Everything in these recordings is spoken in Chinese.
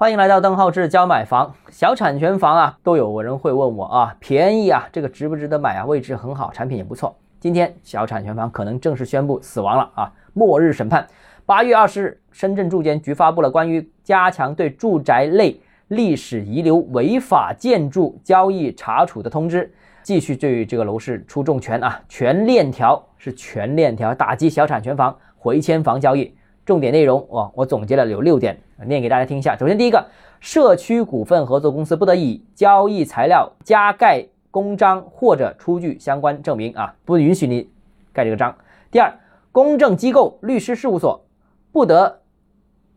欢迎来到邓浩志教买房。小产权房啊，都有人会问我啊，便宜啊，这个值不值得买啊？位置很好，产品也不错。今天小产权房可能正式宣布死亡了啊！末日审判。八月二十日，深圳住建局发布了关于加强对住宅类历史遗留违法建筑交易查处的通知，继续对这个楼市出重拳啊！全链条是全链条打击小产权房回迁房交易。重点内容哇，我总结了有六点，念给大家听一下。首先，第一个，社区股份合作公司不得以交易材料加盖公章或者出具相关证明啊，不允许你盖这个章。第二，公证机构、律师事务所不得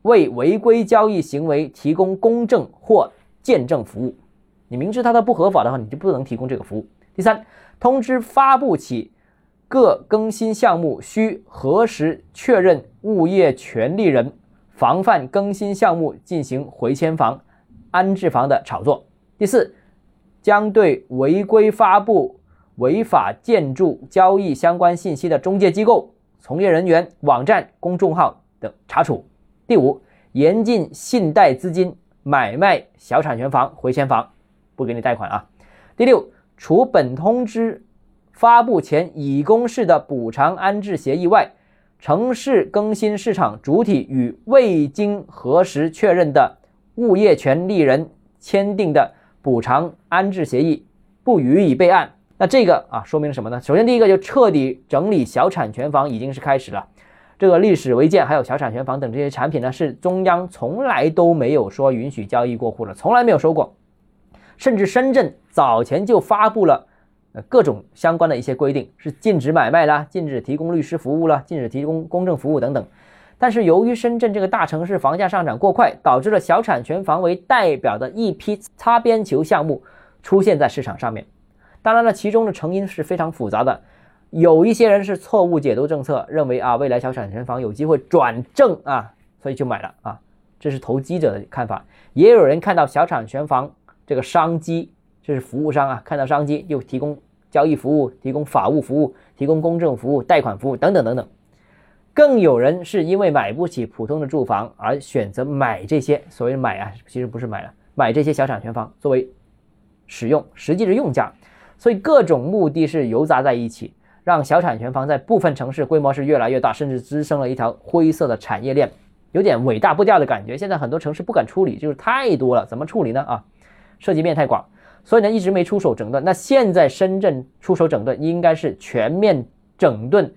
为违规交易行为提供公证或见证服务。你明知它的不合法的话，你就不能提供这个服务。第三，通知发布起。各更新项目需核实确认物业权利人，防范更新项目进行回迁房、安置房的炒作。第四，将对违规发布违法建筑交易相关信息的中介机构、从业人员、网站、公众号等查处。第五，严禁信贷资金买卖小产权房、回迁房，不给你贷款啊。第六，除本通知。发布前已公示的补偿安置协议外，城市更新市场主体与未经核实确认的物业权利人签订的补偿安置协议不予以备案。那这个啊，说明什么呢？首先，第一个就彻底整理小产权房已经是开始了。这个历史违建还有小产权房等这些产品呢，是中央从来都没有说允许交易过户的，从来没有说过。甚至深圳早前就发布了。呃，各种相关的一些规定是禁止买卖啦，禁止提供律师服务啦，禁止提供公证服务等等。但是由于深圳这个大城市房价上涨过快，导致了小产权房为代表的一批擦边球项目出现在市场上面。当然了，其中的成因是非常复杂的。有一些人是错误解读政策，认为啊未来小产权房有机会转正啊，所以就买了啊，这是投机者的看法。也有人看到小产权房这个商机。这是服务商啊，看到商机又提供交易服务、提供法务服务、提供公证服务、贷款服务等等等等。更有人是因为买不起普通的住房而选择买这些所谓买啊，其实不是买了，买这些小产权房作为使用实际的用价。所以各种目的是糅杂在一起，让小产权房在部分城市规模是越来越大，甚至滋生了一条灰色的产业链，有点尾大不掉的感觉。现在很多城市不敢处理，就是太多了，怎么处理呢？啊，涉及面太广。所以呢，一直没出手整顿。那现在深圳出手整顿，应该是全面整顿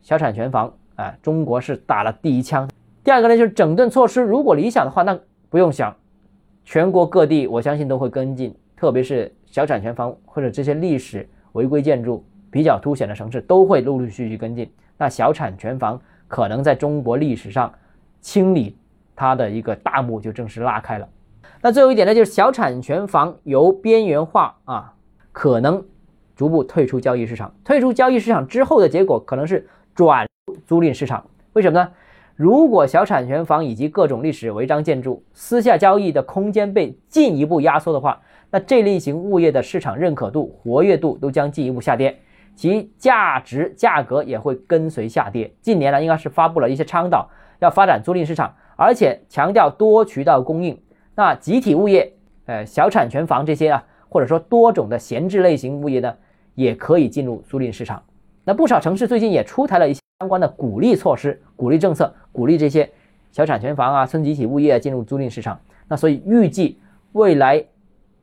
小产权房啊！中国是打了第一枪。第二个呢，就是整顿措施如果理想的话，那不用想，全国各地我相信都会跟进，特别是小产权房或者这些历史违规建筑比较凸显的城市，都会陆陆续续跟进。那小产权房可能在中国历史上清理它的一个大幕就正式拉开了。那最后一点呢，就是小产权房由边缘化啊，可能逐步退出交易市场。退出交易市场之后的结果，可能是转租赁市场。为什么呢？如果小产权房以及各种历史违章建筑私下交易的空间被进一步压缩的话，那这类型物业的市场认可度、活跃度都将进一步下跌，其价值、价格也会跟随下跌。近年来，应该是发布了一些倡导，要发展租赁市场，而且强调多渠道供应。那集体物业，呃，小产权房这些啊，或者说多种的闲置类型物业呢，也可以进入租赁市场。那不少城市最近也出台了一些相关的鼓励措施、鼓励政策，鼓励这些小产权房啊、村集体物业进入租赁市场。那所以预计未来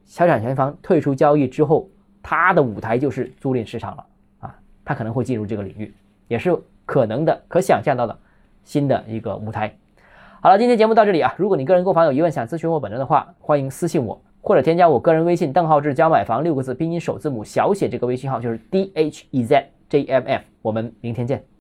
小产权房退出交易之后，它的舞台就是租赁市场了啊，它可能会进入这个领域，也是可能的、可想象到的新的一个舞台。好了，今天节目到这里啊。如果你个人购房有疑问，想咨询我本人的话，欢迎私信我，或者添加我个人微信“邓浩志教买房”六个字拼音首字母小写这个微信号就是 d h e z j m f。我们明天见。